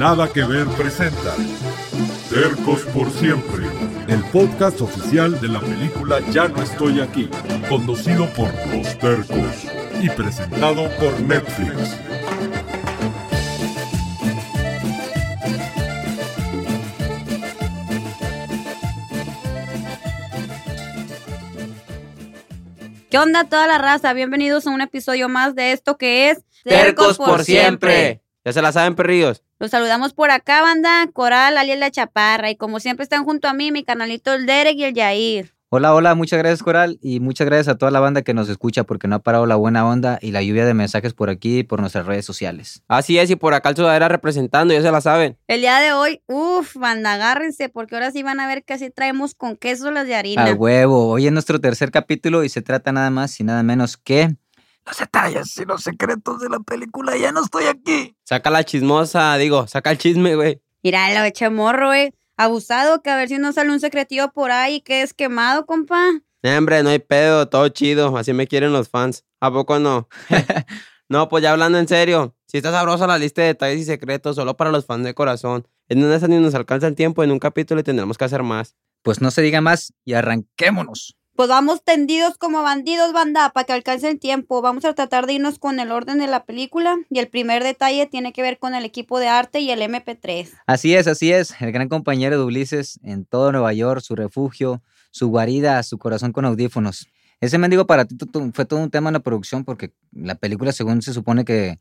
Nada que ver presenta Tercos por siempre, el podcast oficial de la película Ya no estoy aquí, conducido por Los Tercos y presentado por Netflix. ¿Qué onda toda la raza? Bienvenidos a un episodio más de esto que es Tercos por siempre. Ya se la saben, perrillos. Los saludamos por acá, banda. Coral, alias La Chaparra. Y como siempre están junto a mí, mi canalito el Derek y el Yair. Hola, hola, muchas gracias Coral y muchas gracias a toda la banda que nos escucha porque no ha parado la buena onda y la lluvia de mensajes por aquí y por nuestras redes sociales. Así es, y por acá el sudadera representando, ya se la saben. El día de hoy, uff, banda, agárrense porque ahora sí van a ver que así traemos con queso las de harina. Al huevo, hoy es nuestro tercer capítulo y se trata nada más y nada menos que los detalles y los secretos de la película. Ya no estoy aquí. Saca la chismosa, digo, saca el chisme, güey. Mira, lo eche morro, güey. Abusado, que a ver si no sale un secretivo por ahí que es quemado, compa. Eh, hombre, no hay pedo, todo chido. Así me quieren los fans. ¿A poco no? no, pues ya hablando en serio. Si está sabrosa la lista de detalles y secretos solo para los fans de corazón. En una de esas ni nos alcanza el tiempo, en un capítulo y tendremos que hacer más. Pues no se diga más y arranquémonos. Pues vamos tendidos como bandidos, banda, para que alcance el tiempo. Vamos a tratar de irnos con el orden de la película. Y el primer detalle tiene que ver con el equipo de arte y el MP3. Así es, así es. El gran compañero de Ulises en todo Nueva York, su refugio, su guarida, su corazón con audífonos. Ese mendigo para ti fue todo un tema en la producción porque la película, según se supone que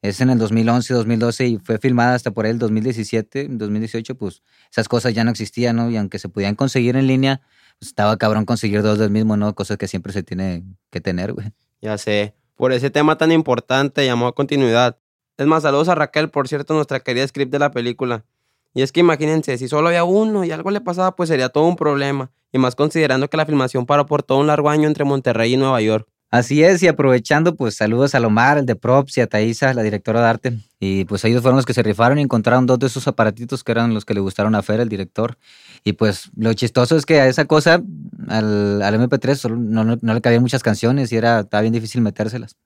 es en el 2011, 2012 y fue filmada hasta por el 2017, 2018, pues esas cosas ya no existían, ¿no? Y aunque se podían conseguir en línea, estaba cabrón conseguir dos del mismo, ¿no? Cosas que siempre se tiene que tener, güey. Ya sé. Por ese tema tan importante llamó a continuidad. Es más, saludos a Raquel, por cierto, nuestra querida script de la película. Y es que imagínense, si solo había uno y algo le pasaba, pues sería todo un problema. Y más considerando que la filmación paró por todo un largo año entre Monterrey y Nueva York. Así es, y aprovechando, pues saludos a Lomar, el de Props, y a Thaisa, la directora de arte. Y pues ellos fueron los que se rifaron y encontraron dos de esos aparatitos que eran los que le gustaron a Fer, el director. Y pues lo chistoso es que a esa cosa, al, MP3, solo no, le cabían muchas canciones y era, estaba bien difícil metérselas.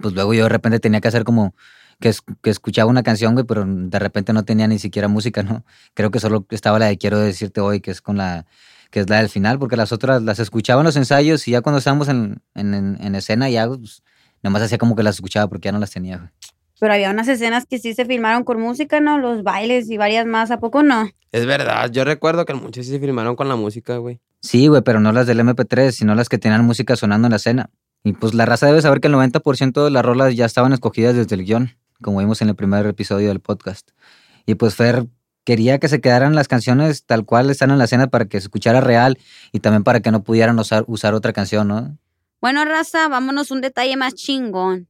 Pues luego yo de repente tenía que hacer como que, que escuchaba una canción, güey, pero de repente no tenía ni siquiera música, ¿no? Creo que solo estaba la de Quiero decirte hoy, que es con la que es la del final, porque las otras las escuchaba en los ensayos y ya cuando estábamos en, en, escena ya pues, nomás hacía como que las escuchaba porque ya no las tenía. Pero había unas escenas que sí se filmaron con música, ¿no? Los bailes y varias más, ¿a poco no? Es verdad, yo recuerdo que muchas sí se filmaron con la música, güey. Sí, güey, pero no las del MP3, sino las que tenían música sonando en la escena. Y pues la raza debe saber que el 90% de las rolas ya estaban escogidas desde el guion, como vimos en el primer episodio del podcast. Y pues Fer quería que se quedaran las canciones tal cual están en la escena para que se escuchara real y también para que no pudieran usar, otra canción, ¿no? Bueno, raza, vámonos un detalle más chingón.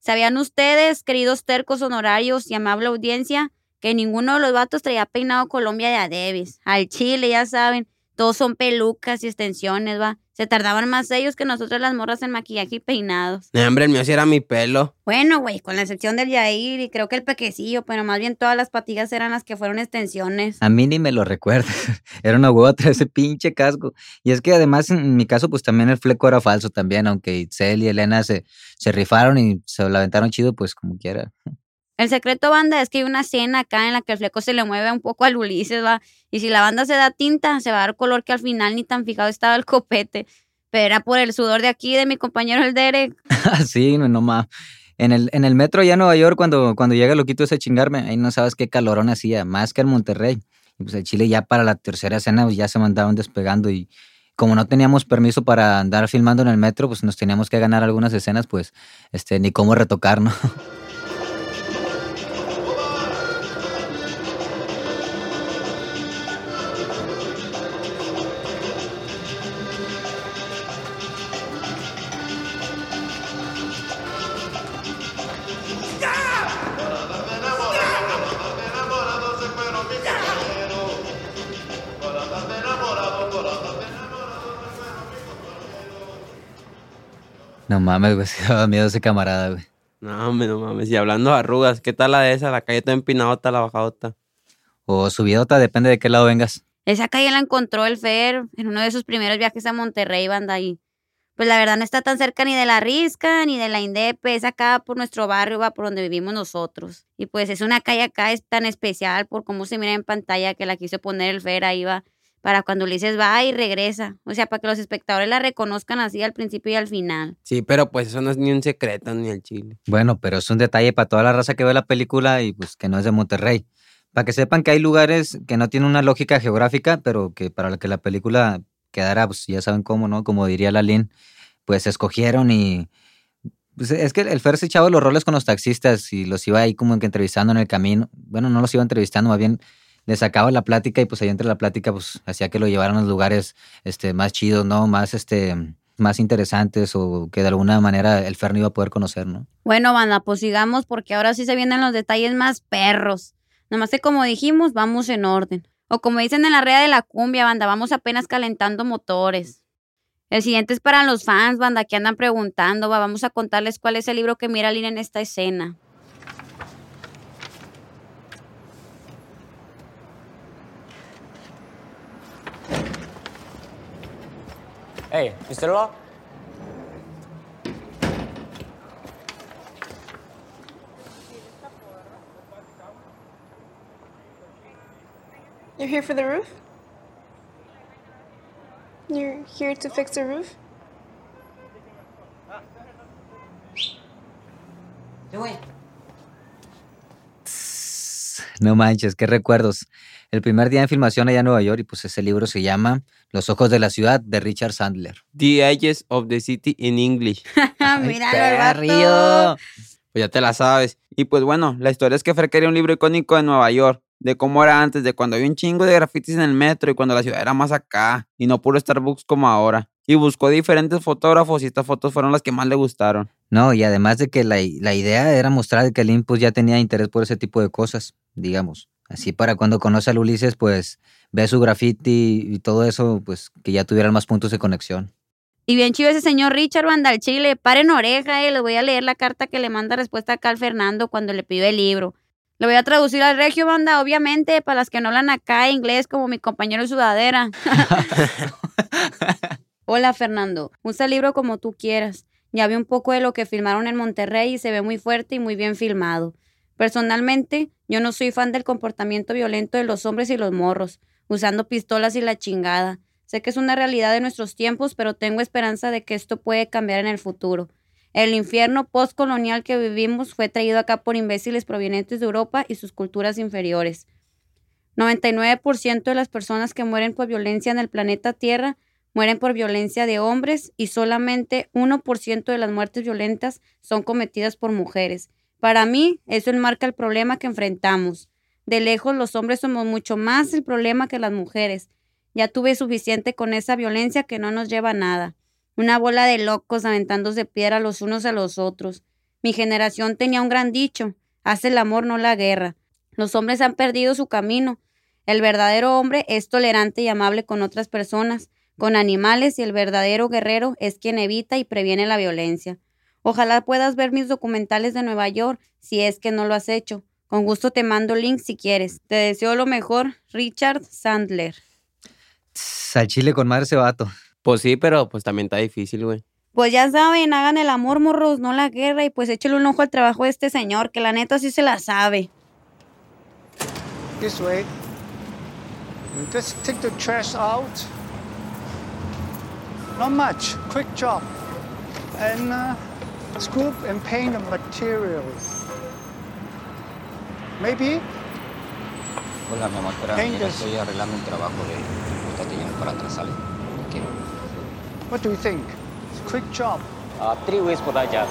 ¿Sabían ustedes, queridos tercos honorarios y amable audiencia, que ninguno de los vatos traía peinado Colombia de Adebis? Al chile, ya saben, todos son pelucas y extensiones, va. Se tardaban más ellos que nosotros las morras en maquillaje y peinados. No, hombre, el mío sí era mi pelo. Bueno, güey, con la excepción del Yair y creo que el pequecillo, pero más bien todas las patillas eran las que fueron extensiones. A mí ni me lo recuerdo. era una hueva ese pinche casco. Y es que además en mi caso, pues también el fleco era falso también, aunque Itzel y Elena se, se rifaron y se lo aventaron chido, pues como quiera. El secreto, banda, es que hay una escena acá en la que el fleco se le mueve un poco al Ulises, va. Y si la banda se da tinta, se va a dar color que al final ni tan fijado estaba el copete. Pero era por el sudor de aquí, de mi compañero el Derek. sí, no. En el, en el metro allá en Nueva York, cuando, cuando llega loquito ese chingarme, ahí no sabes qué calorón hacía, más que en Monterrey. Pues el Chile ya para la tercera escena pues ya se mandaban despegando y como no teníamos permiso para andar filmando en el metro, pues nos teníamos que ganar algunas escenas, pues este, ni cómo retocar, ¿no? No mames, güey, se daba miedo ese camarada, güey. No, no mames. Y hablando de arrugas, ¿qué tal la de esa? La calle toda empinadota, la bajadota. O subidota, depende de qué lado vengas. Esa calle la encontró el Fer en uno de sus primeros viajes a Monterrey, banda ahí. Pues la verdad no está tan cerca ni de la Risca ni de la Indepe, es acá por nuestro barrio, va por donde vivimos nosotros. Y pues es una calle acá es tan especial por cómo se mira en pantalla que la quiso poner el Fer ahí va para cuando Ulises va y regresa. O sea, para que los espectadores la reconozcan así al principio y al final. Sí, pero pues eso no es ni un secreto ni el chile. Bueno, pero es un detalle para toda la raza que ve la película y pues que no es de Monterrey. Para que sepan que hay lugares que no tienen una lógica geográfica, pero que para que la película quedara, pues ya saben cómo, ¿no? Como diría Lalín, pues escogieron y... Pues es que el Fer se echaba los roles con los taxistas y los iba ahí como que entrevistando en el camino. Bueno, no los iba entrevistando, más bien le sacaba la plática y pues ahí entre la plática pues hacía que lo llevaran a los lugares este, más chidos, ¿no? Más este más interesantes o que de alguna manera el Fer no iba a poder conocer, ¿no? Bueno, banda, pues sigamos porque ahora sí se vienen los detalles más perros. Nomás que como dijimos, vamos en orden. O como dicen en la red de la cumbia, banda, vamos apenas calentando motores. El siguiente es para los fans, banda, que andan preguntando. Va, vamos a contarles cuál es el libro que mira Lina en esta escena. Hey, Mr. Law? You're here for the roof? You're here to fix the roof? No manches, qué recuerdos. El primer día de filmación allá en Nueva York y pues ese libro se llama Los ojos de la ciudad de Richard Sandler. The Edges of the City in English. Mira, perrillo. Pues ya te la sabes. Y pues bueno, la historia es que Fer quería un libro icónico de Nueva York, de cómo era antes, de cuando había un chingo de grafitis en el metro y cuando la ciudad era más acá, y no puro Starbucks como ahora. Y buscó diferentes fotógrafos y estas fotos fueron las que más le gustaron. No, y además de que la, la idea era mostrar que Lynn pues ya tenía interés por ese tipo de cosas, digamos. Así para cuando conoce al Ulises, pues ve su graffiti y todo eso, pues que ya tuvieran más puntos de conexión. Y bien chido ese señor Richard Banda al Chile. Paren oreja, eh. Les voy a leer la carta que le manda respuesta acá al Fernando cuando le pidió el libro. Lo voy a traducir al regio, banda, obviamente, para las que no hablan acá inglés como mi compañero de sudadera. Hola, Fernando. Usa el libro como tú quieras. Ya vi un poco de lo que filmaron en Monterrey y se ve muy fuerte y muy bien filmado. Personalmente, yo no soy fan del comportamiento violento de los hombres y los morros, usando pistolas y la chingada. Sé que es una realidad de nuestros tiempos, pero tengo esperanza de que esto puede cambiar en el futuro. El infierno postcolonial que vivimos fue traído acá por imbéciles provenientes de Europa y sus culturas inferiores. 99% de las personas que mueren por violencia en el planeta Tierra mueren por violencia de hombres y solamente 1% de las muertes violentas son cometidas por mujeres. Para mí, eso enmarca el problema que enfrentamos. De lejos, los hombres somos mucho más el problema que las mujeres. Ya tuve suficiente con esa violencia que no nos lleva a nada. Una bola de locos aventándose piedra los unos a los otros. Mi generación tenía un gran dicho, haz el amor, no la guerra. Los hombres han perdido su camino. El verdadero hombre es tolerante y amable con otras personas, con animales, y el verdadero guerrero es quien evita y previene la violencia. Ojalá puedas ver mis documentales de Nueva York, si es que no lo has hecho. Con gusto te mando link si quieres. Te deseo lo mejor, Richard Sandler. Tss, Al chile con madre ese vato. Pues sí, pero pues también está difícil, güey. Pues ya saben, hagan el amor, morros, no la guerra, y pues échale un ojo al trabajo de este señor, que la neta sí se la sabe. This way. Just take the trash out. Not much. Quick job. And uh, scoop and paint the materials. Maybe Hola, mi amor, espera, mira, estoy arreglando un trabajo de yendo para atrás, ¿sale? What do you think? It's a quick job. Uh, three weeks for that job.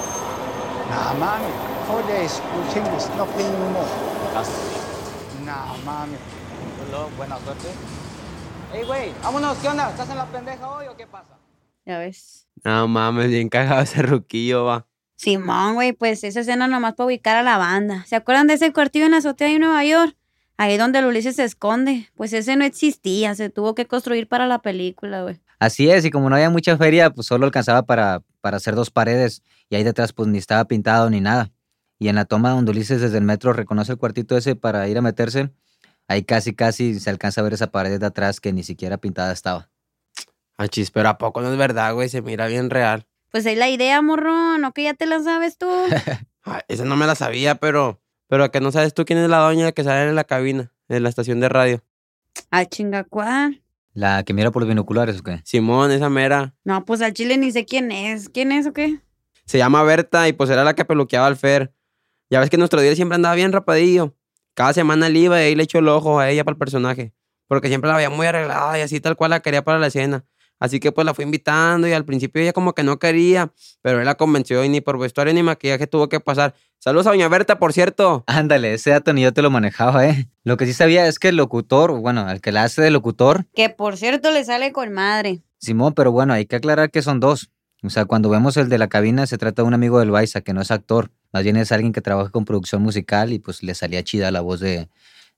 Nah, mommy. Four days. You think it's nothing more. Gracias. Nah. Good luck, buena suerte. Ey, güey, vámonos, ¿qué onda? ¿Estás en la pendeja hoy o qué pasa? Ya ves. No mames, bien cagado ese ruquillo, va. Simón, güey, pues esa escena nomás para ubicar a la banda. ¿Se acuerdan de ese cuartillo en la azotea de Nueva York? Ahí donde el Ulises se esconde. Pues ese no existía, se tuvo que construir para la película, güey. Así es, y como no había mucha feria, pues solo alcanzaba para, para hacer dos paredes y ahí detrás pues ni estaba pintado ni nada. Y en la toma donde Ulises desde el metro reconoce el cuartito ese para ir a meterse, ahí casi casi se alcanza a ver esa pared de atrás que ni siquiera pintada estaba. Achis, pero ¿a poco no es verdad, güey? Se mira bien real. Pues es la idea, morro, no que ya te la sabes tú. Ay, esa no me la sabía, pero... Pero que no sabes tú quién es la doña que sale en la cabina, en la estación de radio. Al chinga, ¿cuál? ¿La que mira por los binoculares o qué? Simón, esa mera. No, pues al chile ni sé quién es. ¿Quién es o qué? Se llama Berta y pues era la que peluqueaba al Fer. Ya ves que nuestro día siempre andaba bien rapadillo. Cada semana él iba y ahí le echó el ojo a ella para el personaje. Porque siempre la veía muy arreglada y así tal cual la quería para la escena. Así que pues la fue invitando y al principio ella como que no quería, pero él la convenció y ni por vestuario ni maquillaje tuvo que pasar. Saludos a Doña Berta, por cierto. Ándale, ese dato ni yo te lo manejaba, ¿eh? Lo que sí sabía es que el locutor, bueno, el que la hace de locutor, Que por cierto le sale con madre. Simón, pero bueno, hay que aclarar que son dos. O sea, cuando vemos el de la cabina, se trata de un amigo del Baiza, que no es actor. Más bien es alguien que trabaja con producción musical y pues le salía chida la voz de,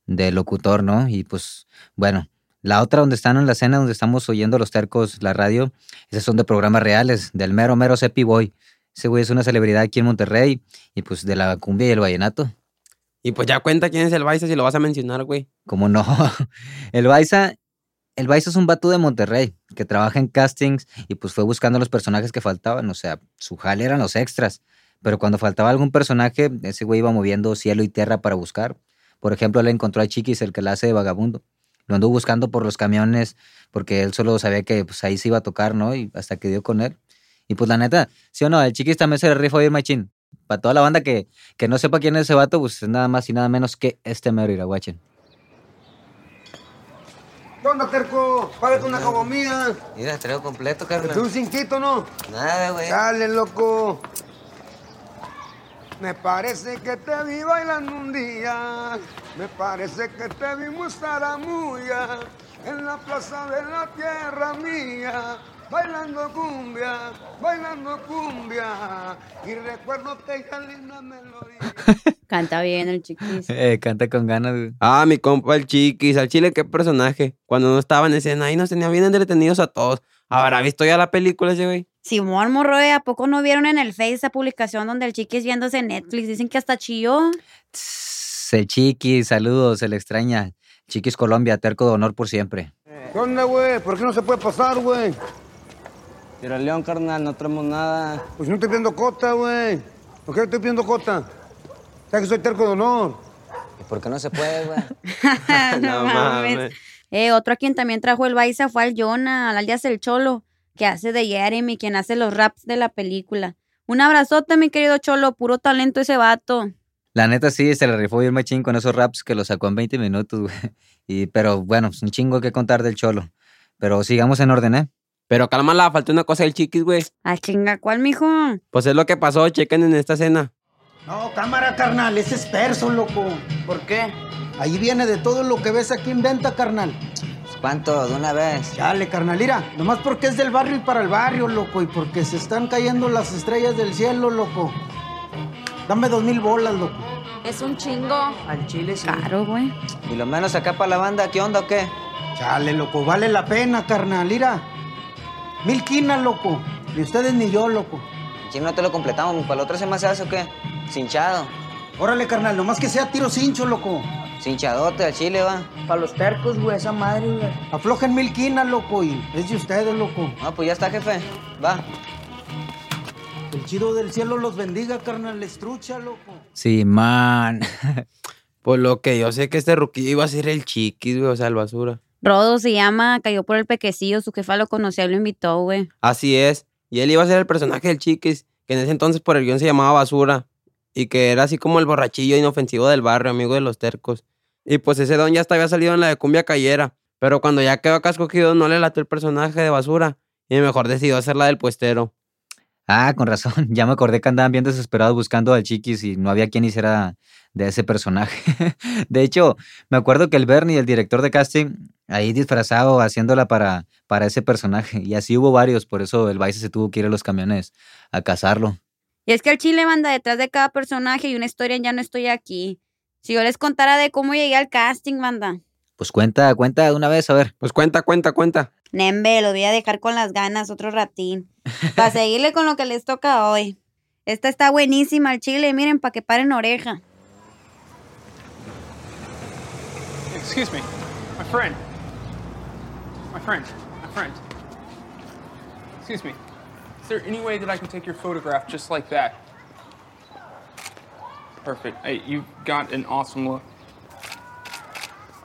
de locutor, ¿no? Y pues, bueno, la otra donde están en la escena, donde estamos oyendo los tercos, la radio, esas son de programas reales, del mero, mero Sepi Boy. Ese güey es una celebridad aquí en Monterrey y pues de la cumbia y el vallenato. Y pues ya cuenta quién es el Baiza si lo vas a mencionar, güey. ¿Cómo no? El Baiza, el Baiza es un vato de Monterrey que trabaja en castings y pues fue buscando los personajes que faltaban. O sea, su jale eran los extras. Pero cuando faltaba algún personaje, ese güey iba moviendo cielo y tierra para buscar. Por ejemplo, él encontró a Chiquis, el que la hace de vagabundo. Lo anduvo buscando por los camiones porque él solo sabía que pues, ahí se iba a tocar, ¿no? Y hasta que dio con él. Y pues la neta, sí o no, el Chiquis también se le rifó bien machín. Para toda la banda que, que no sepa quién es ese vato, pues es nada más y nada menos que este mero iraguachen. ¿Qué onda, terco? Págate una comida. Mira, traigo completo, ¿Te carnal. un cinquito, no? Nada, güey. Dale, loco. Me parece que te vi bailando un día. Me parece que te vimos Zaramuya en la plaza de la tierra mía. Bailando cumbia, bailando cumbia. Y recuerdo aquella linda melodía. Canta bien el chiquis. Eh, canta con ganas, güey. Ah, mi compa el Chiquis, al chile, qué personaje. Cuando no estaba en escena, ahí nos tenía bien entretenidos a todos. ¿Habrá visto ya la película ese güey? Simón Morro, ¿eh? ¿a poco no vieron en el Face esa publicación donde el chiquis viéndose en Netflix? Dicen que hasta chilló. Tss, El Chiquis, saludos, se le extraña. Chiquis Colombia, terco de honor por siempre. ¿Qué onda, güey? ¿Por qué no se puede pasar, güey? Tira león, carnal, no traemos nada. Pues no estoy pidiendo cota, güey. ¿Por qué estoy pidiendo cota? ¿Sabes que soy terco de honor? ¿Y por qué no se puede, güey? no mames. Eh, otro a quien también trajo el Baiza fue al Jonah, al alias El Cholo, que hace de Jeremy, quien hace los raps de la película. Un abrazote, mi querido Cholo, puro talento ese vato. La neta sí, se le rifó bien machín con esos raps que lo sacó en 20 minutos, güey. Y, pero bueno, es un chingo que contar del cholo. Pero sigamos en orden, ¿eh? Pero cálmala, falta una cosa del Chiquis, güey. Ah, chinga, ¿cuál, mijo? Pues es lo que pasó, chequen en esta escena. No, cámara, carnal, ese es perso, loco. ¿Por qué? Ahí viene de todo lo que ves aquí en venta, carnal. ¿Cuánto? ¿De una vez? Dale, carnal, mira, nomás porque es del barrio y para el barrio, loco, y porque se están cayendo las estrellas del cielo, loco. Dame dos mil bolas, loco. Es un chingo. Al chile sí. Caro, güey. Y lo menos acá para la banda, ¿qué onda o qué? Chale, loco, vale la pena, carnal, mira. Mil quinas, loco. Ni ustedes ni yo, loco. Si no te lo completamos, ¿para la otra semana se hace o qué? Cinchado. Órale, carnal, nomás que sea tiro cincho, loco. Cinchadote al chile, va. Para los tercos, güey, esa madre, güey. Aflojen mil quinas, loco, y es de ustedes, loco. No, pues ya está, jefe. Va. El chido del cielo los bendiga, carnal, les trucha, loco. Sí, man. Pues lo que yo sé que este ruquillo iba a ser el Chiquis, güey, o sea, el basura. Rodo se llama, cayó por el pequecillo, su jefa lo conocía y lo invitó, güey. Así es. Y él iba a ser el personaje del Chiquis, que en ese entonces por el guion se llamaba Basura. Y que era así como el borrachillo inofensivo del barrio, amigo de los tercos. Y pues ese don ya hasta había salido en la de Cumbia Cayera. Pero cuando ya quedó acá escogido, no le latió el personaje de Basura. Y mejor decidió hacer la del puestero. Ah, con razón. Ya me acordé que andaban bien desesperados buscando al Chiquis y no había quien hiciera de ese personaje. De hecho, me acuerdo que el Bernie, el director de casting, ahí disfrazado haciéndola para, para ese personaje. Y así hubo varios, por eso el Vice se tuvo que ir a los camiones a cazarlo. Y es que el chile manda detrás de cada personaje y una historia en Ya no estoy aquí. Si yo les contara de cómo llegué al casting, manda. Pues cuenta, cuenta de una vez, a ver. Pues cuenta, cuenta, cuenta. Nembe, lo voy a dejar con las ganas otro ratín. Para seguirle con lo que les toca hoy. Esta está buenísima, el chile, miren, para que paren oreja. Excuse me, my friend. My friend, my friend. Excuse me. Is there any way that I can take your photograph just like that? Perfect. Hey, you've got an awesome look.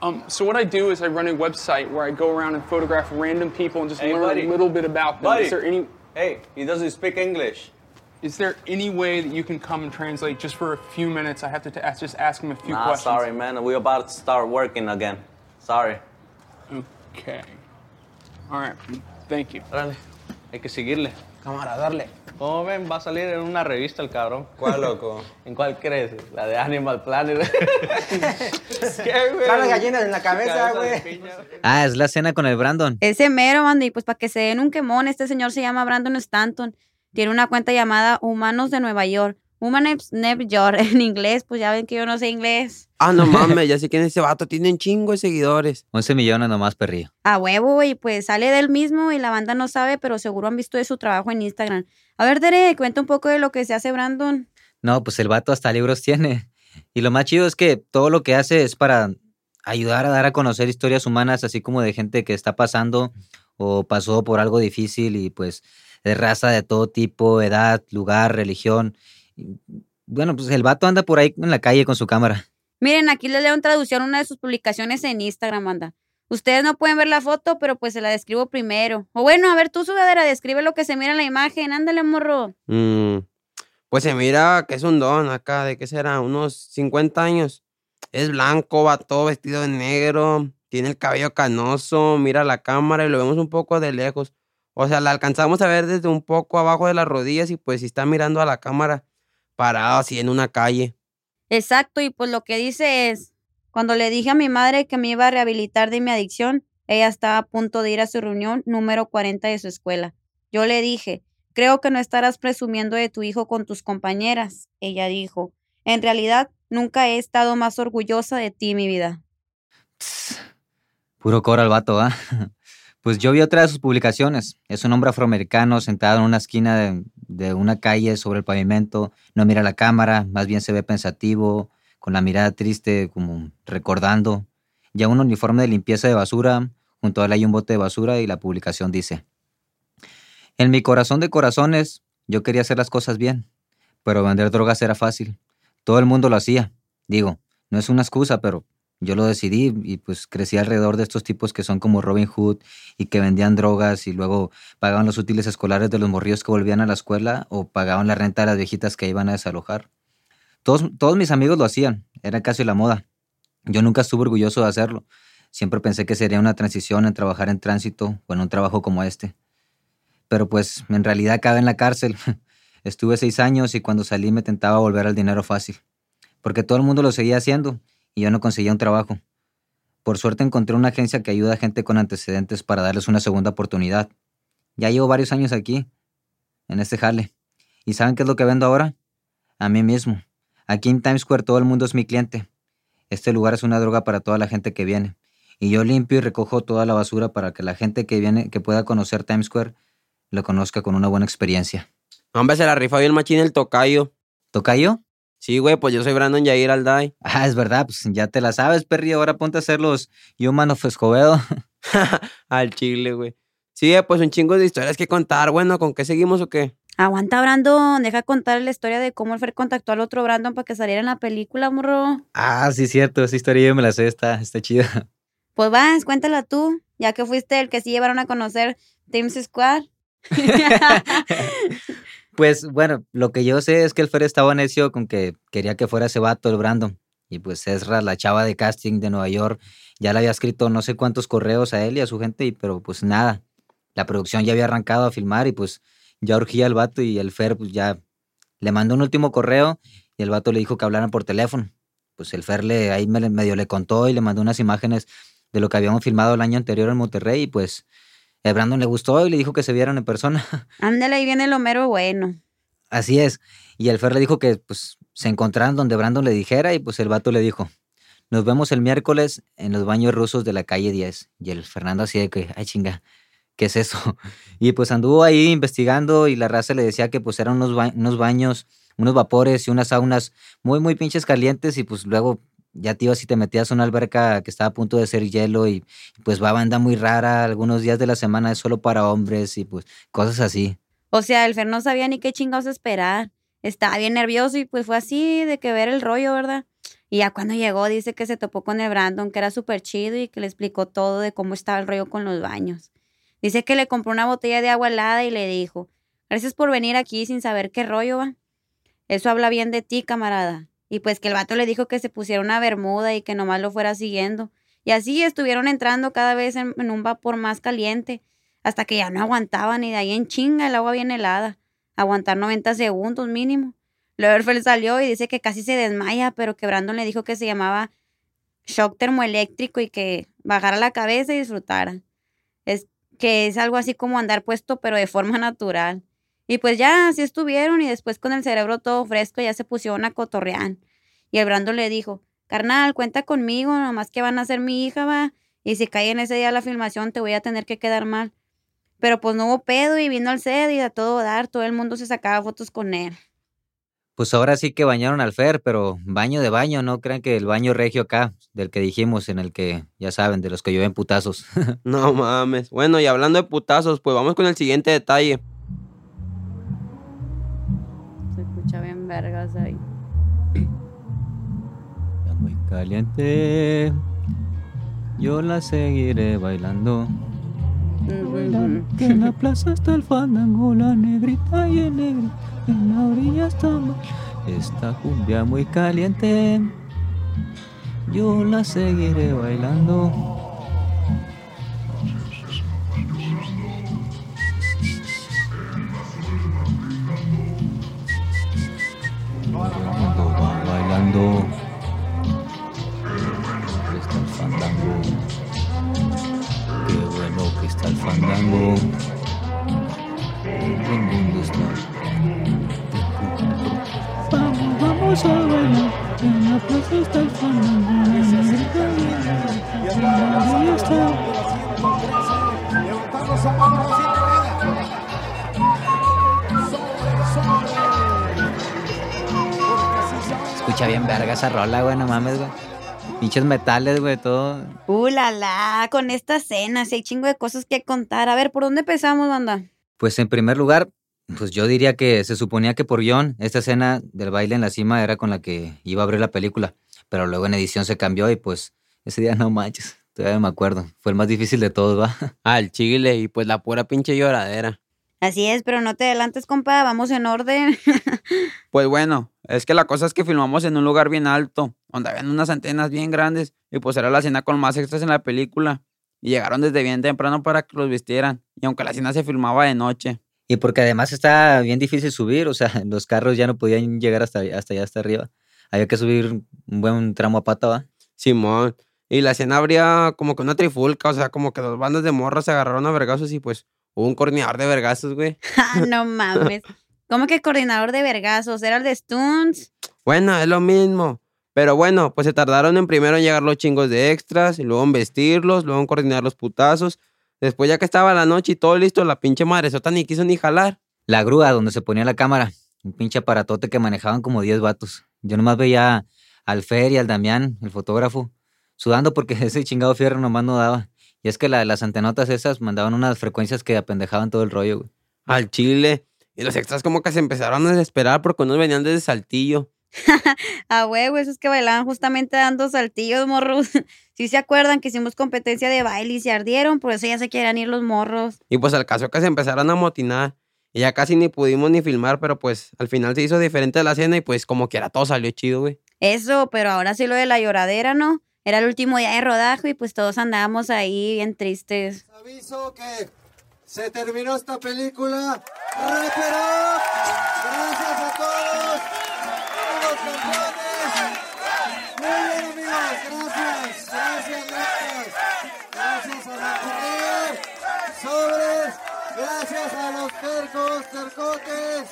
Um, so what I do is I run a website where I go around and photograph random people and just Hey, learn buddy. a little bit about them. Buddy. Is there any Hey, he doesn't speak English. is there any way that you can come and translate just for a few minutes? I have to t- ask, just ask him a few nah, questions. sorry, man. We're about to start working again. Sorry. Okay. All right. Thank you. Órale, hay que seguirle. Cámara, darle. ¿Cómo ven? Va a salir en una revista el cabrón. ¿Cuál, loco? ¿En cuál crees? La de Animal Planet. ¿Qué, güey? Trae las gallinas en la cabeza, güey. Ah, es la cena con el Brandon. Ese mero, manda, y pues para que se den un quemón, este señor se llama Brandon Stanton. Tiene una cuenta llamada Humanos de Nueva York. New York en inglés, pues ya ven que yo no sé inglés. Ah, no mames, ya sé quién es ese vato. Tiene un chingo de seguidores. 11 millones nomás, perrillo. A huevo, y pues sale del mismo y la banda no sabe, pero seguro han visto de su trabajo en Instagram. A ver, Tere, cuenta un poco de lo que se hace Brandon. No, pues el vato hasta libros tiene. Y lo más chido es que todo lo que hace es para ayudar a dar a conocer historias humanas, así como de gente que está pasando o pasó por algo difícil y pues de raza de todo tipo, edad, lugar, religión. Bueno, pues el vato anda por ahí en la calle con su cámara. Miren, aquí les leo en traducción una de sus publicaciones en Instagram, banda. Ustedes no pueden ver la foto, pero pues se la describo primero. O bueno, a ver, tú, sudadera, describe lo que se mira en la imagen. Ándale, morro. Mm, pues se mira que es un don acá, ¿de qué será? Unos 50 años. Es blanco, va todo vestido de negro, tiene el cabello canoso, mira la cámara y lo vemos un poco de lejos. O sea, la alcanzamos a ver desde un poco abajo de las rodillas y pues si está mirando a la cámara parado así en una calle. Exacto, y pues lo que dice es, cuando le dije a mi madre que me iba a rehabilitar de mi adicción, ella estaba a punto de ir a su reunión número 40 de su escuela. Yo le dije, creo que no estarás presumiendo de tu hijo con tus compañeras. Ella dijo, en realidad, nunca he estado más orgullosa de ti, mi vida. Puro coro al vato, ¿ah? Pues yo vi otra de sus publicaciones. Es un hombre afroamericano sentado en una esquina de, una calle sobre el pavimento. No mira la cámara, más bien se ve pensativo, con la mirada triste, como recordando. Ya un uniforme de limpieza de basura. Junto a él hay un bote de basura y la publicación dice: En mi corazón de corazones, yo quería hacer las cosas bien, pero vender drogas era fácil. Todo el mundo lo hacía. Digo, no es una excusa, pero yo lo decidí y pues crecí alrededor de estos tipos que son como Robin Hood y que vendían drogas y luego pagaban los útiles escolares de los morrillos que volvían a la escuela o pagaban la renta de las viejitas que iban a desalojar. Todos, todos mis amigos lo hacían, era casi la moda. Yo nunca estuve orgulloso de hacerlo. Siempre pensé que sería una transición en trabajar en tránsito o en un trabajo como este. Pero pues en realidad acabé en la cárcel. Estuve seis años y cuando salí me tentaba volver al dinero fácil. Porque todo el mundo lo seguía haciendo y yo no conseguía un trabajo. Por suerte encontré una agencia que ayuda a gente con antecedentes para darles una segunda oportunidad. Ya llevo varios años aquí, en este jale. ¿Y saben qué es lo que vendo ahora? A mí mismo. Aquí en Times Square todo el mundo es mi cliente. Este lugar es una droga para toda la gente que viene. Y yo limpio y recojo toda la basura para que la gente que viene, que pueda conocer Times Square, lo conozca con una buena experiencia. Hombre, se la rifa bien machín el tocayo. ¿Tocayo? Sí, güey, pues yo soy Brandon Yair Alday. Ah, es verdad, pues ya te la sabes, Perry. Ahora ponte a hacer los Human of Escobedo. Al chile, güey. Sí, eh, pues un chingo de historias que contar. Bueno, ¿con qué seguimos o qué? Aguanta, Brandon. Deja contar la historia de cómo el Fer contactó al otro Brandon para que saliera en la película, morro. Ah, sí, cierto. Esa historia yo me la sé, está, está chida. Pues vas, cuéntala tú, ya que fuiste el que sí llevaron a conocer Teams Squad. Pues bueno, lo que yo sé es que el Fer estaba necio con que quería que fuera ese vato, el Brandon. Y pues Ezra, la chava de casting de Nueva York, ya le había escrito no sé cuántos correos a él y a su gente, y, pero pues nada. La producción ya había arrancado a filmar y pues ya urgía el vato y el Fer pues ya le mandó un último correo y el vato le dijo que hablaran por teléfono. Pues el Fer le, ahí me- medio le contó y le mandó unas imágenes de lo que habíamos filmado el año anterior en Monterrey y pues el Brandon le gustó y le dijo que se vieran en persona. Ándale, ahí viene lo mero bueno. Así es. Y el Fer le dijo que pues se encontraran donde Brandon le dijera y pues el vato le dijo, nos vemos el miércoles en los baños rusos de la calle 10. Y el Fernando así de que, ay chinga, ¿qué es eso? Y pues anduvo ahí investigando y la raza le decía que pues eran unos, ba- unos baños, unos vapores y unas saunas muy, muy pinches calientes y pues luego ya te ibas y te metías a una alberca que estaba a punto de ser hielo y pues va banda muy rara, algunos días de la semana es solo para hombres y pues cosas así. O sea, el Fer no sabía ni qué chingados esperar. Estaba bien nervioso y pues fue así de que ver el rollo, ¿verdad? Y ya cuando llegó dice que se topó con el Brandon, que era súper chido y que le explicó todo de cómo estaba el rollo con los baños. Dice que le compró una botella de agua helada y le dijo, gracias por venir aquí sin saber qué rollo va. Eso habla bien de ti, camarada. Y pues que el vato le dijo que se pusiera una bermuda y que nomás lo fuera siguiendo. Y así estuvieron entrando cada vez en, un vapor más caliente, hasta que ya no aguantaban y de ahí en chinga el agua bien helada. Aguantar 90 segundos mínimo. Fer salió y dice que casi se desmaya, pero que Brandon le dijo que se llamaba shock termoeléctrico y que bajara la cabeza y disfrutara. Es que es algo así como andar puesto, pero de forma natural. Y pues ya así estuvieron y después con el cerebro todo fresco ya se pusieron a cotorrear. Y el Brandon le dijo, carnal, cuenta conmigo, nomás que van a ser mi hija, va. Y si cae en ese día la filmación te voy a tener que quedar mal. Pero pues no hubo pedo y vino al set y a todo dar, todo el mundo se sacaba fotos con él. Pues ahora sí que bañaron al Fer, pero baño de baño, no crean que el baño regio acá, del que dijimos, en el que, ya saben, de los que llueven putazos. No mames. Bueno, y hablando de putazos, pues vamos con el siguiente detalle. Vergas ahí. Muy caliente, yo la seguiré bailando. Que en la plaza está el fandango, la negrita y el negro. En la orilla está esta cumbia muy caliente. Yo la seguiré bailando. Bailando, Está el fandango. Qué bueno que está el fandango. ¿Dónde está? Vamos, vamos a bailar. En la plaza está el fandango. La negrita y el negro. Escucha bien verga esa rola, güey, no mames, güey. Pinches metales, güey, todo. Uh, la, la, con esta escena, sí hay chingo de cosas que contar. A ver, ¿por dónde empezamos, banda? Pues en primer lugar, pues yo diría que se suponía que por guion, esta escena del baile en la cima era con la que iba a abrir la película. Pero luego en edición se cambió y pues ese día no manches. Todavía me acuerdo. Fue el más difícil de todos, ¿va? Al chile y pues la pura pinche lloradera. Así es, pero no te adelantes, compa, vamos en orden. Pues bueno, es que la cosa es que filmamos en un lugar bien alto, donde habían unas antenas bien grandes, y pues era la escena con más extras en la película. Y llegaron desde bien temprano para que los vistieran, y aunque la escena se filmaba de noche. Y porque además está bien difícil subir, o sea, los carros ya no podían llegar hasta, hasta allá, hasta arriba. Había que subir un buen tramo a pata, ¿va? Simón. Y la escena habría como que una trifulca, o sea, como que dos bandas de morras se agarraron a vergazos y pues hubo un coordinador de vergazos, güey. Ah, no mames. ¿Cómo que coordinador de vergazos? ¿Era el de Stunts? Bueno, es lo mismo. Pero bueno, pues se tardaron en primero en llegar los chingos de extras, y luego en vestirlos, luego en coordinar los putazos. Después, ya que estaba la noche y todo listo, la pinche madresota ni quiso ni jalar. La grúa donde se ponía la cámara. Un pinche aparatote que manejaban como 10 vatos. Yo nomás veía al Fer y al Damián, el fotógrafo, sudando porque ese chingado fierro nomás no daba. Y es que la- las antenotas esas mandaban unas frecuencias que apendejaban todo el rollo, güey. Al chile. Y los extras como que se empezaron a desesperar porque unos venían desde Saltillo. Ah, huevo, esos que bailaban justamente dando saltillos, morros. Sí se acuerdan que hicimos competencia de baile y se ardieron, por eso ya se quieren ir los morros. Y pues al caso que se empezaron a motinar. Y ya casi ni pudimos ni filmar, pero pues al final se hizo diferente la cena y pues como quiera todo salió chido, güey. Eso, pero ahora sí lo de la lloradera, ¿no? Era el último día de rodaje y pues todos andábamos ahí bien tristes. Aviso que se terminó esta película. ¡Wrap it up! Gracias a todos. Los campeones. Muy bien, amigos. Gracias. Gracias, gracias. Gracias a correr. Sobres. Gracias a los tercos, tercotes.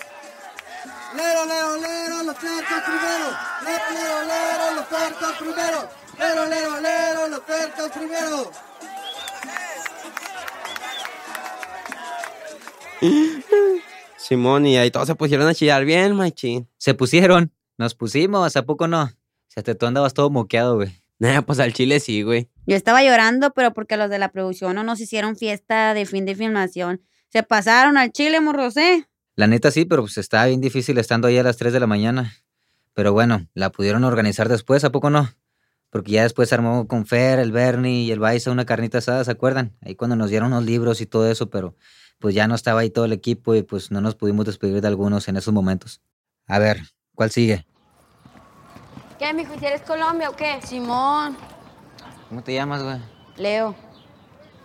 Lero, lero, lero, los tercos primero. Lero, lero, lero, los tercos primero. Lero, lero, lero, los tercos primero. Simón, y ahí todos se pusieron a chillar bien, machín. Se pusieron, nos pusimos, ¿a poco no? O sea, te tú andabas todo moqueado, güey. Nah, pues al chile sí, güey. Yo estaba llorando, pero porque los de la producción no nos hicieron fiesta de fin de filmación. Se pasaron al chile, morros, ¿eh? La neta sí, pero pues estaba bien difícil estando ahí a las 3 de la mañana. Pero bueno, la pudieron organizar después, ¿a poco no? Porque ya después se armó con Fer, el Bernie y el Baiza una carnita asada, ¿se acuerdan? Ahí cuando nos dieron unos libros y todo eso, pero pues ya no estaba ahí todo el equipo y pues no nos pudimos despedir de algunos en esos momentos. A ver, ¿cuál sigue? ¿Qué, mijo? ¿Eres Colombia o qué? Simón. ¿Cómo te llamas, güey? Leo.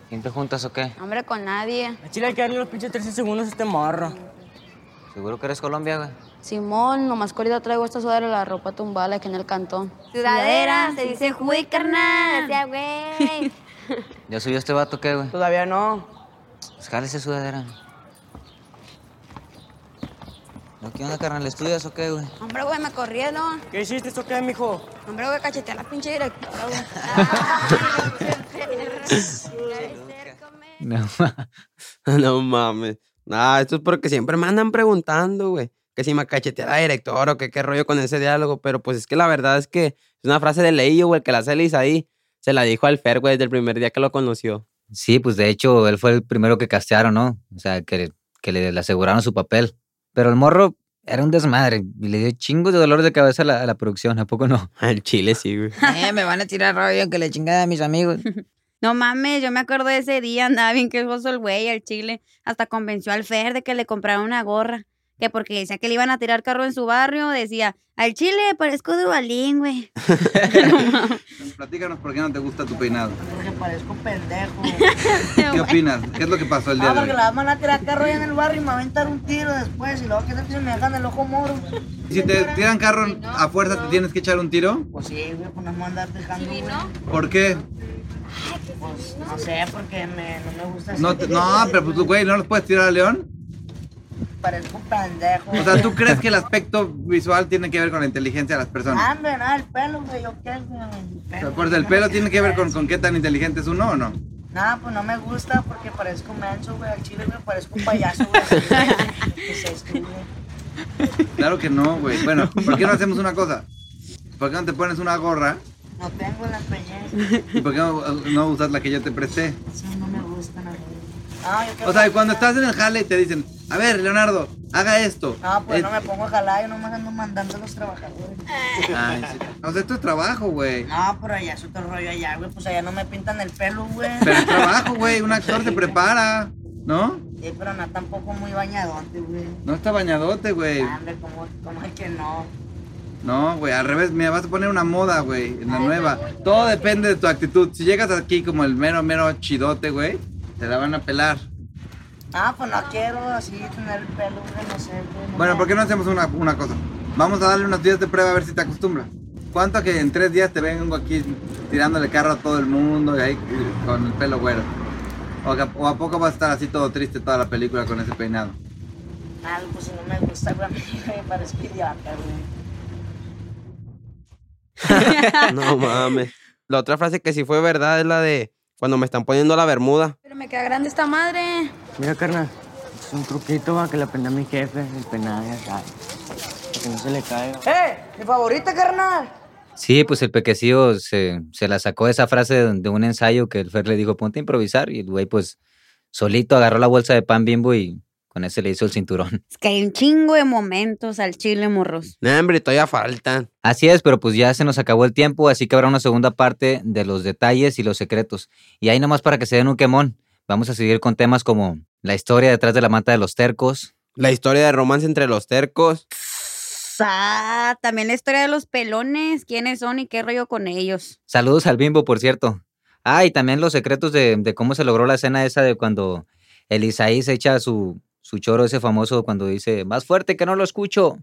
¿Quién te juntas o qué? Hombre, con nadie. A Chile hay que darle los pinches 13 segundos a este morro. ¿Seguro que eres Colombia, güey? Simón, nomás que ahorita traigo esta sudadera la ropa tumbada aquí en el cantón. Sudadera, se dice juy, carnal. Gracias, güey. ¿Ya subió este vato qué, güey? Todavía no. Pues jálese sudadera. ¿No qué onda, carnal? ¿Estudias o qué, güey? Hombre, güey, me corrieron. ¿Qué hiciste esto qué, mijo? Hombre, güey, cacheteé a la pinche directora, No. no mames. Nah, esto es porque siempre me andan preguntando, güey. Que si me cachetea la directora o que qué rollo con ese diálogo. Pero pues es que la verdad es que es una frase de Leillo, güey, que la Celis ahí se la dijo al Fer, güey, desde el primer día que lo conoció. Sí, pues de hecho, él fue el primero que castearon, ¿no? O sea, que, que le, le aseguraron su papel. Pero el morro era un desmadre y le dio chingos de dolor de cabeza a la, a la producción, ¿a poco no? El chile sí, güey. eh, me van a tirar rollo que le chingada a mis amigos. No mames, yo me acuerdo de ese día, andaba bien quejoso el güey al chile. Hasta convenció al Fer de que le comprara una gorra. Que porque decía que le iban a tirar carro en su barrio, decía, al chile parezco dubalín, güey. Platícanos por qué no te gusta tu peinado. Porque parezco pendejo. ¿Qué opinas? ¿Qué es lo que pasó el día Ah, de porque la van a tirar carro allá en el barrio y me va a aventar un tiro después. Y luego que se me hagan el ojo moro. Si te tiran carro a fuerza, ¿te tienes que echar un tiro? Pues sí, güey, pues no me a andar dejando, güey. ¿Por qué? Pues no sé, porque me, no me gusta No, te- no pero pues, güey, ¿no los puedes tirar a León? Parezco pendejo. O sea, ¿tú crees que el aspecto visual tiene que ver con la inteligencia de las personas? Ah, nada, el pelo, güey, yo qué, güey. Pues el pelo tiene que ver con, con qué tan inteligente es uno o no. Nada, pues no me gusta porque parezco menso, güey. Al chile, güey, parezco un payaso, güey. así, güey. ¿Qué es esto, güey? Claro que no, güey. Bueno, ¿por qué no hacemos una cosa? ¿Por qué no te pones una gorra? No tengo la empeñez. ¿Y por qué no, no usas la que yo te presté? Sí, no me gusta, no. Yo quiero O sea, cuando estás en el jale y te dicen, a ver, Leonardo, haga esto. No, pues Eh, no me pongo a jalar, yo nomás ando mandando a los trabajadores. ay, sí. O sea, esto es trabajo, güey. No, pero allá es otro rollo allá, güey. Pues allá no me pintan el pelo, güey. Pero es trabajo, güey. Un actor se prepara, ¿no? Sí, pero no tampoco muy bañadote, güey. No está bañadote, güey. Hombre, ¿cómo, cómo es que no? No, güey, al revés, mira, vas a poner una moda, güey, en la nueva. Todo depende de tu actitud. Si llegas aquí como el mero, mero chidote, güey, te la van a pelar. Ah, pues no quiero así tener el pelo, güey, no sé, güey. no Bueno, ¿por qué no hacemos una, una cosa? Vamos a darle unos días de prueba a ver si te acostumbras. ¿Cuánto que en tres días te vengo aquí tirándole carro a todo el mundo y ahí con el pelo güero? O, a poco vas a estar así todo triste toda la película con ese peinado? Ah, pues si no me gusta, güey, me idiota, güey. No mames. La otra frase que sí fue verdad es la de cuando me están poniendo la bermuda. Pero me queda grande esta madre. Mira, carnal. Es un truquito va, que le aprendí a mi jefe, el penal, ya sabes. Para que no se le caiga. ¡Eh! ¡Mi favorita, carnal! Sí, pues el pequecillo se, se la sacó esa frase de, de un ensayo que el Fer le dijo, ponte a improvisar. Y el güey, pues, solito agarró la bolsa de pan bimbo y con ese le hizo el cinturón. Es que hay un chingo de momentos al chile, morros. No, hombre, todavía faltan. Así es, pero pues ya se nos acabó el tiempo, así que habrá una segunda parte de los detalles y los secretos. Y ahí nomás para que se den un quemón, vamos a seguir con temas como la historia detrás de la manta de los tercos. La historia de romance entre los tercos. Ah, también la historia de los pelones, quiénes son y qué rollo con ellos. Saludos al bimbo, por cierto. Ah, y también los secretos de, de cómo se logró la escena esa de cuando el Isaí se echa su, su choro ese famoso cuando dice, más fuerte que no lo escucho.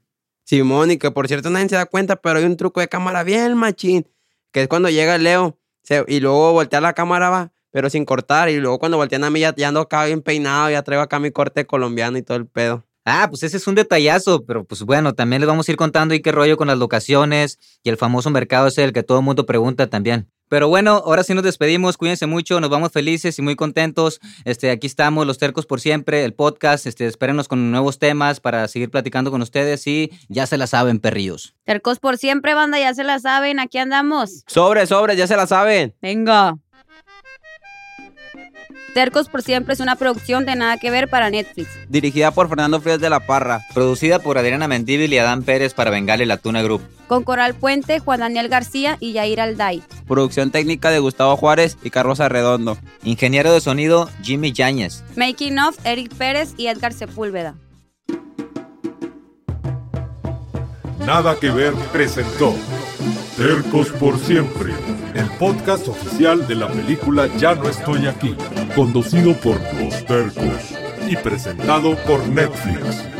Simón, y que por cierto nadie se da cuenta, pero hay un truco de cámara bien machín. Que es cuando llega Leo se- y luego voltea la cámara, va, pero sin cortar. Y luego cuando voltean a mí ya, ya ando acá bien peinado, ya traigo acá mi corte colombiano y todo el pedo. Ah, pues ese es un detallazo, pero pues bueno, también les vamos a ir contando y qué rollo con las locaciones y el famoso mercado ese del que todo el mundo pregunta también. Pero bueno, ahora sí nos despedimos, cuídense mucho, nos vamos felices y muy contentos. Este, aquí estamos, los tercos por siempre, el podcast, este, espérenos con nuevos temas para seguir platicando con ustedes y ya se la saben, perrillos. Tercos por siempre, banda, ya se la saben, aquí andamos. Sobre, sobre, ya se la saben. Venga. Tercos por Siempre es una producción de nada que ver para Netflix. Dirigida por Fernando Frías de la Parra. Producida por Adriana Mendívil y Adán Pérez para Bengali La Tuna Group. Con Coral Puente, Juan Daniel García y Yair Alday. Producción técnica de Gustavo Juárez y Carlos Arredondo. Ingeniero de sonido Jimmy Yáñez. Making of Eric Pérez y Edgar Sepúlveda. Nada que ver presentó Tercos por siempre, el podcast oficial de la película Ya no estoy aquí, conducido por Los Tercos y presentado por Netflix.